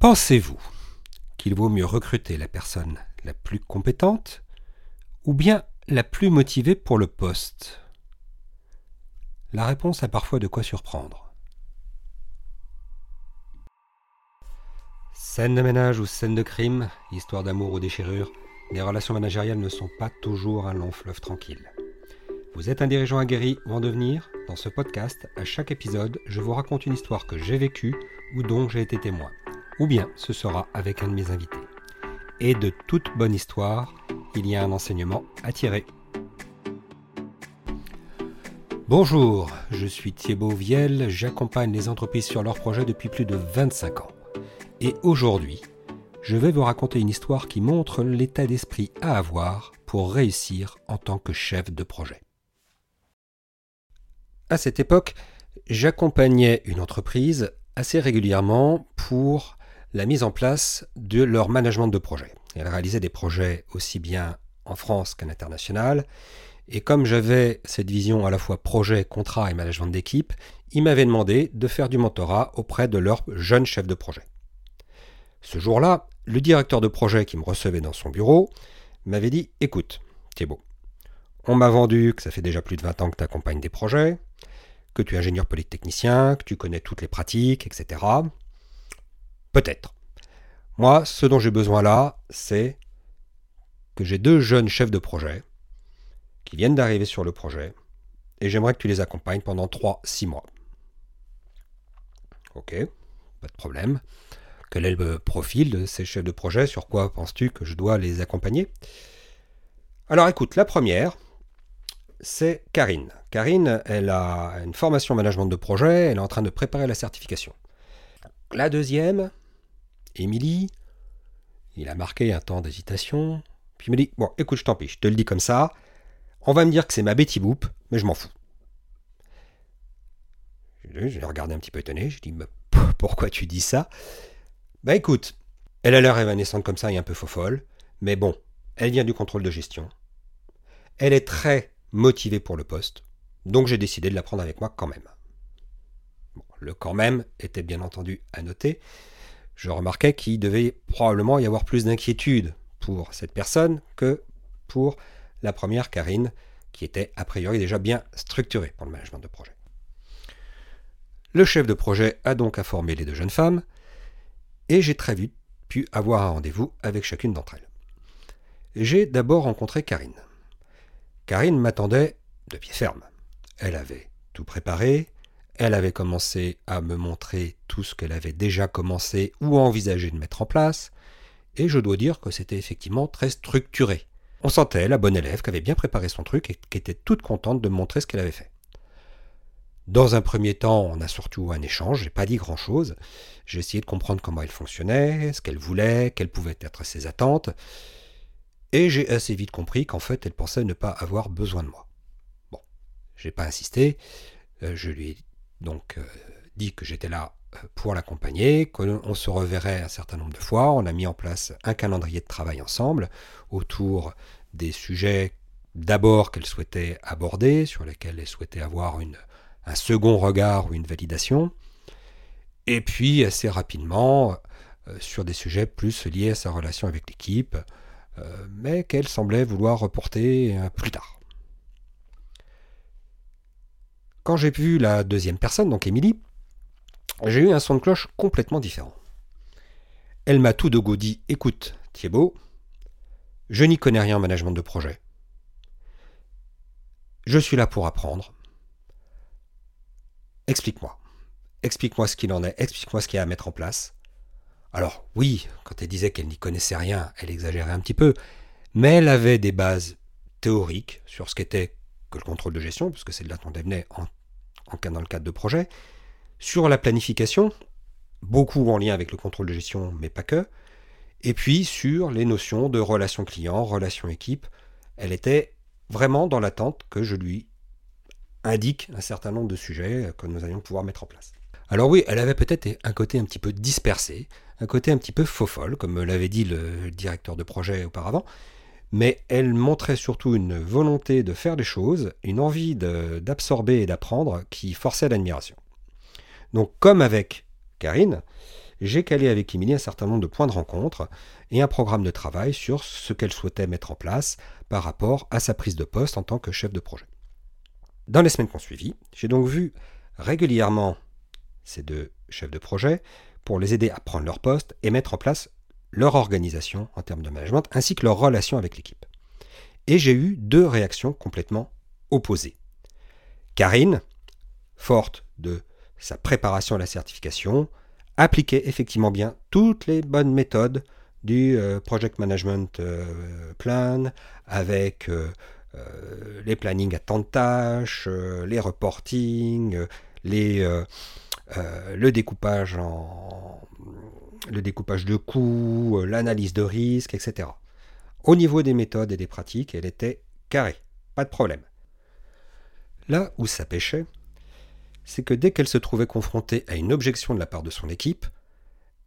Pensez-vous qu'il vaut mieux recruter la personne la plus compétente ou bien la plus motivée pour le poste? La réponse a parfois de quoi surprendre. Scène de ménage ou scène de crime, histoire d'amour ou déchirure, les relations managériales ne sont pas toujours un long fleuve tranquille. Vous êtes un dirigeant aguerri ou en devenir? Dans ce podcast, à chaque épisode, je vous raconte une histoire que j'ai vécue ou dont j'ai été témoin. Ou bien ce sera avec un de mes invités. Et de toute bonne histoire, il y a un enseignement à tirer. Bonjour, je suis Thibaut Viel, j'accompagne les entreprises sur leurs projets depuis plus de 25 ans. Et aujourd'hui, je vais vous raconter une histoire qui montre l'état d'esprit à avoir pour réussir en tant que chef de projet. À cette époque, j'accompagnais une entreprise assez régulièrement pour la mise en place de leur management de projet. Elle réalisait des projets aussi bien en France qu'à l'international. Et comme j'avais cette vision à la fois projet, contrat et management d'équipe, ils m'avaient demandé de faire du mentorat auprès de leur jeune chef de projet. Ce jour-là, le directeur de projet qui me recevait dans son bureau m'avait dit Écoute, Thibault, on m'a vendu que ça fait déjà plus de 20 ans que tu accompagnes des projets, que tu es ingénieur polytechnicien, que tu connais toutes les pratiques, etc. Peut-être. Moi, ce dont j'ai besoin là, c'est que j'ai deux jeunes chefs de projet qui viennent d'arriver sur le projet et j'aimerais que tu les accompagnes pendant 3-6 mois. Ok, pas de problème. Quel est le profil de ces chefs de projet? Sur quoi penses-tu que je dois les accompagner? Alors écoute, la première, c'est Karine. Karine, elle a une formation management de projet, elle est en train de préparer la certification. La deuxième, Émilie, il a marqué un temps d'hésitation, puis il me dit Bon, écoute, je t'en je te le dis comme ça, on va me dire que c'est ma Betty Boop, mais je m'en fous. Je l'ai regardé un petit peu étonné, je dis Pourquoi tu dis ça? Bah écoute, elle a l'air évanescente comme ça et un peu folle, mais bon, elle vient du contrôle de gestion. Elle est très motivé pour le poste, donc j'ai décidé de la prendre avec moi quand même. le quand même était bien entendu à noter. Je remarquais qu'il devait probablement y avoir plus d'inquiétude pour cette personne que pour la première, Karine, qui était a priori déjà bien structurée pour le management de projet. Le chef de projet a donc informé les deux jeunes femmes, et j'ai très vite pu avoir un rendez-vous avec chacune d'entre elles. J'ai d'abord rencontré Karine. Karine m'attendait de pied ferme. Elle avait tout préparé, elle avait commencé à me montrer tout ce qu'elle avait déjà commencé ou envisagé de mettre en place, et je dois dire que c'était effectivement très structuré. On sentait la bonne élève qui avait bien préparé son truc et qui était toute contente de me montrer ce qu'elle avait fait. Dans un premier temps, on a surtout un échange, j'ai pas dit grand chose. J'ai essayé de comprendre comment elle fonctionnait, ce qu'elle voulait, quelles pouvaient être ses attentes. Et j'ai assez vite compris qu'en fait, elle pensait ne pas avoir besoin de moi. Bon, j'ai pas insisté. Euh, je lui ai donc euh, dit que j'étais là euh, pour l'accompagner, qu'on se reverrait un certain nombre de fois. On a mis en place un calendrier de travail ensemble autour des sujets d'abord qu'elle souhaitait aborder, sur lesquels elle souhaitait avoir un second regard ou une validation. Et puis assez rapidement sur des sujets plus liés à sa relation avec l'équipe, euh, mais qu'elle semblait vouloir reporter euh, plus tard. Quand j'ai vu la deuxième personne, donc Émilie, j'ai eu un son de cloche complètement différent. Elle m'a tout de go dit Écoute, Thibault, je n'y connais rien en management de projet. Je suis là pour apprendre. Explique-moi. Explique-moi ce qu'il en est, explique-moi ce qu'il y a à mettre en place. Alors oui, quand elle disait qu'elle n'y connaissait rien, elle exagérait un petit peu, mais elle avait des bases théoriques sur ce qu'était que le contrôle de gestion, puisque c'est de là dont elle venait en, dans le cadre de projet, sur la planification, beaucoup en lien avec le contrôle de gestion, mais pas que, et puis sur les notions de relation client, relation équipe, elle était vraiment dans l'attente que je lui indique un certain nombre de sujets que nous allions pouvoir mettre en place. Alors oui, elle avait peut-être un côté un petit peu dispersé, un côté un petit peu faux folle, comme l'avait dit le directeur de projet auparavant, mais elle montrait surtout une volonté de faire des choses, une envie d'absorber et d'apprendre qui forçait l'admiration. Donc comme avec Karine, j'ai calé avec Émilie un certain nombre de points de rencontre et un programme de travail sur ce qu'elle souhaitait mettre en place par rapport à sa prise de poste en tant que chef de projet. Dans les semaines qui ont suivi, j'ai donc vu régulièrement ces deux chefs de projet pour les aider à prendre leur poste et mettre en place leur organisation en termes de management ainsi que leur relation avec l'équipe. Et j'ai eu deux réactions complètement opposées. Karine, forte de sa préparation à la certification, appliquait effectivement bien toutes les bonnes méthodes du euh, project management euh, plan avec euh, les plannings à temps de tâches, les reporting, les, le découpage en le découpage de coûts, l'analyse de risque, etc. Au niveau des méthodes et des pratiques, elle était carrée, pas de problème. Là où ça pêchait, c'est que dès qu'elle se trouvait confrontée à une objection de la part de son équipe,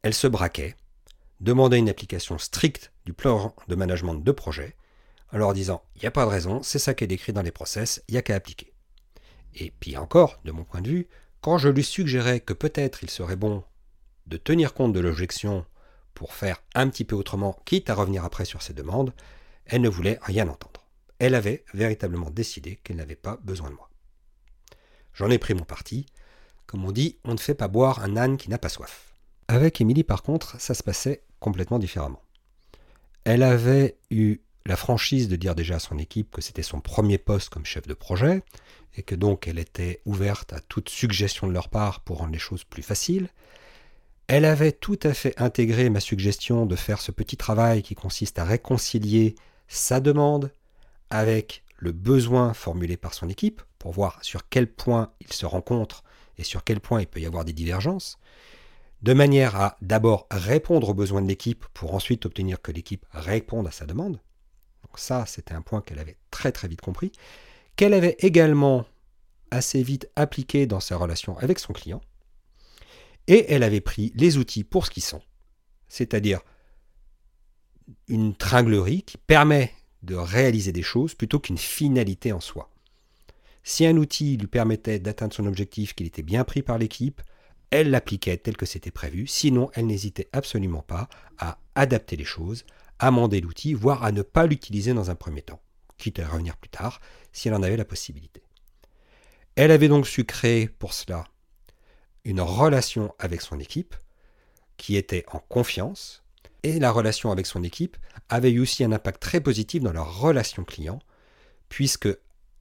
elle se braquait, demandait une application stricte du plan de management de projet, en leur disant il n'y a pas de raison, c'est ça qui est décrit dans les process, il n'y a qu'à appliquer. Et puis encore, de mon point de vue, quand je lui suggérais que peut-être il serait bon de tenir compte de l'objection pour faire un petit peu autrement, quitte à revenir après sur ses demandes, elle ne voulait rien entendre. Elle avait véritablement décidé qu'elle n'avait pas besoin de moi. J'en ai pris mon parti. Comme on dit, on ne fait pas boire un âne qui n'a pas soif. Avec Émilie, par contre, ça se passait complètement différemment. Elle avait eu la franchise de dire déjà à son équipe que c'était son premier poste comme chef de projet, et que donc elle était ouverte à toute suggestion de leur part pour rendre les choses plus faciles. Elle avait tout à fait intégré ma suggestion de faire ce petit travail qui consiste à réconcilier sa demande avec le besoin formulé par son équipe, pour voir sur quel point ils se rencontrent et sur quel point il peut y avoir des divergences, de manière à d'abord répondre aux besoins de l'équipe pour ensuite obtenir que l'équipe réponde à sa demande. Donc ça, c'était un point qu'elle avait très très vite compris, qu'elle avait également assez vite appliqué dans sa relation avec son client, et elle avait pris les outils pour ce qu'ils sont, c'est-à-dire une tringlerie qui permet de réaliser des choses plutôt qu'une finalité en soi. Si un outil lui permettait d'atteindre son objectif, qu'il était bien pris par l'équipe, elle l'appliquait tel que c'était prévu, sinon elle n'hésitait absolument pas à adapter les choses, amender l'outil, voire à ne pas l'utiliser dans un premier temps, quitte à revenir plus tard si elle en avait la possibilité. Elle avait donc su créer pour cela une relation avec son équipe qui était en confiance, et la relation avec son équipe avait eu aussi un impact très positif dans leur relation client, puisque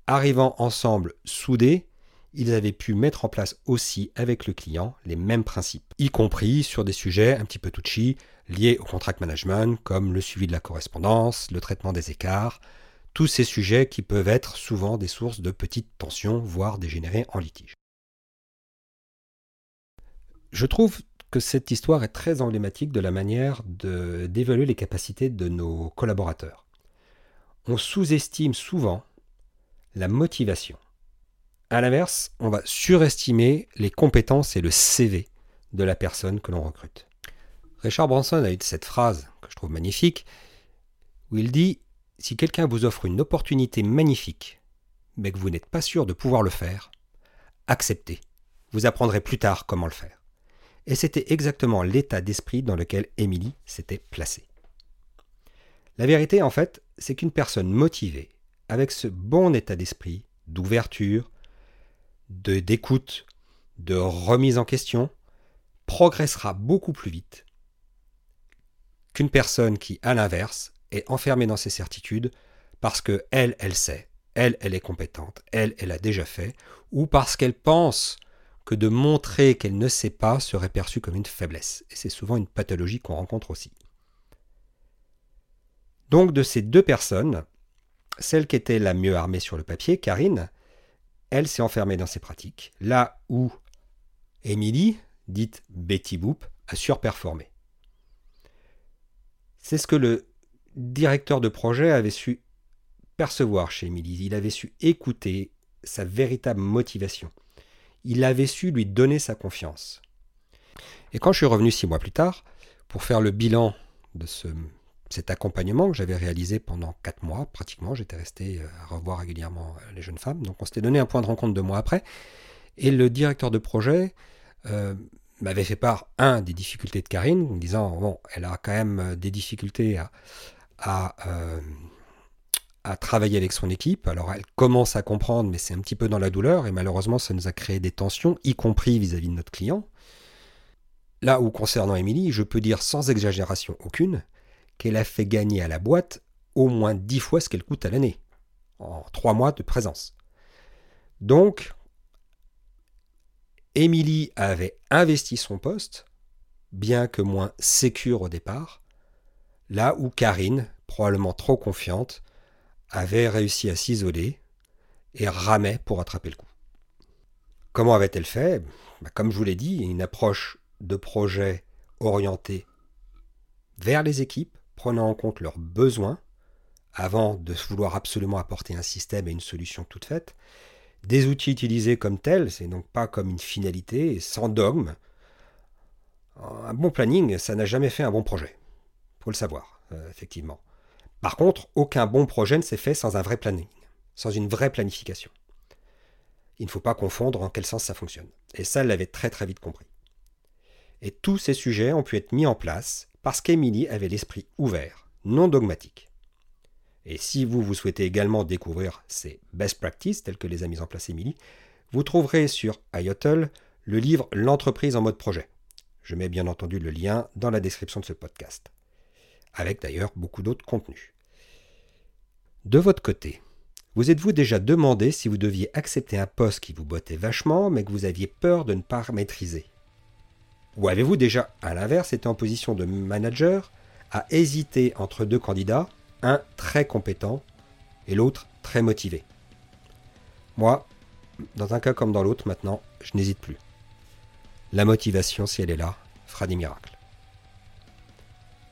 arrivant ensemble soudés, ils avaient pu mettre en place aussi avec le client les mêmes principes, y compris sur des sujets un petit peu touchy liés au contract management, comme le suivi de la correspondance, le traitement des écarts, tous ces sujets qui peuvent être souvent des sources de petites tensions, voire dégénérer en litige. Je trouve que cette histoire est très emblématique de la manière d'évaluer les capacités de nos collaborateurs. On sous-estime souvent la motivation. A l'inverse, on va surestimer les compétences et le CV de la personne que l'on recrute. Richard Branson a eu cette phrase que je trouve magnifique, où il dit Si quelqu'un vous offre une opportunité magnifique, mais que vous n'êtes pas sûr de pouvoir le faire, acceptez. Vous apprendrez plus tard comment le faire. Et c'était exactement l'état d'esprit dans lequel Émilie s'était placée. La vérité, en fait, c'est qu'une personne motivée, avec ce bon état d'esprit, d'ouverture, de d'écoute, de remise en question, progressera beaucoup plus vite qu'une personne qui, à l'inverse, est enfermée dans ses certitudes parce que elle, elle sait, elle, elle est compétente, elle, elle a déjà fait, ou parce qu'elle pense que de montrer qu'elle ne sait pas serait perçu comme une faiblesse. Et c'est souvent une pathologie qu'on rencontre aussi. Donc de ces deux personnes, celle qui était la mieux armée sur le papier, Karine, elle s'est enfermée dans ses pratiques, là où Émilie, dite Betty Boop, a surperformé. C'est ce que le directeur de projet avait su percevoir chez Émilie. Il avait su écouter sa véritable motivation il avait su lui donner sa confiance. Et quand je suis revenu six mois plus tard, pour faire le bilan de ce, cet accompagnement que j'avais réalisé pendant quatre mois, pratiquement, j'étais resté euh, à revoir régulièrement euh, les jeunes femmes, donc on s'était donné un point de rencontre deux mois après, et le directeur de projet euh, m'avait fait part, un, des difficultés de Karine, en disant, bon, elle a quand même des difficultés à, à, travailler avec son équipe. Alors elle commence à comprendre, mais c'est un petit peu dans la douleur, et malheureusement, ça nous a créé des tensions, y compris vis-à-vis de notre client. Là où, concernant Émilie, je peux dire sans exagération aucune qu'elle a fait gagner à la boîte au moins dix fois ce qu'elle coûte à l'année, en trois mois de présence. Donc, Émilie avait investi son poste, bien que moins sécure au départ, là où Karine, probablement trop confiante, avait réussi à s'isoler et ramait pour attraper le coup. Comment avait-elle fait? Bah, Comme je vous l'ai dit, une approche de projet orientée vers les équipes, prenant en compte leurs besoins, avant de vouloir absolument apporter un système et une solution toute faite, des outils utilisés comme tels, c'est donc pas comme une finalité, sans dogme. Un bon planning, ça n'a jamais fait un bon projet. Faut le savoir, euh, effectivement. Par contre, aucun bon projet ne s'est fait sans un vrai planning, sans une vraie planification. Il ne faut pas confondre en quel sens ça fonctionne. Et ça, elle l'avait très très vite compris. Et tous ces sujets ont pu être mis en place parce qu'Émilie avait l'esprit ouvert, non dogmatique. Et si vous, vous souhaitez également découvrir ces best practices telles que les a mises en place Emily, vous trouverez sur IOTL le livre L'entreprise en mode projet. Je mets bien entendu le lien dans la description de ce podcast, avec d'ailleurs beaucoup d'autres contenus. De votre côté, vous êtes-vous déjà demandé si vous deviez accepter un poste qui vous bottait vachement mais que vous aviez peur de ne pas maîtriser? Ou avez-vous déjà, à l'inverse, été en position de manager à hésiter entre deux candidats un très compétent et l'autre très motivé? Moi, dans un cas comme dans l'autre, maintenant, je n'hésite plus. La motivation, si elle est là, fera des miracles.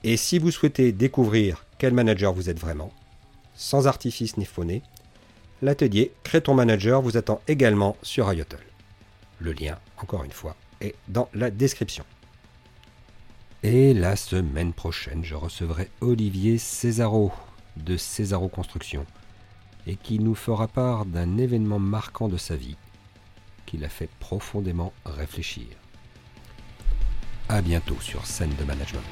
Et si vous souhaitez découvrir quel manager vous êtes vraiment, sans artifice ni faux l'atelier Crée ton manager vous attend également sur IOTL. Le lien, encore une fois, est dans la description. Et la semaine prochaine, je recevrai Olivier Césaro de Césaro Construction et qui nous fera part d'un événement marquant de sa vie qui l'a fait profondément réfléchir. A bientôt sur Scène de Management.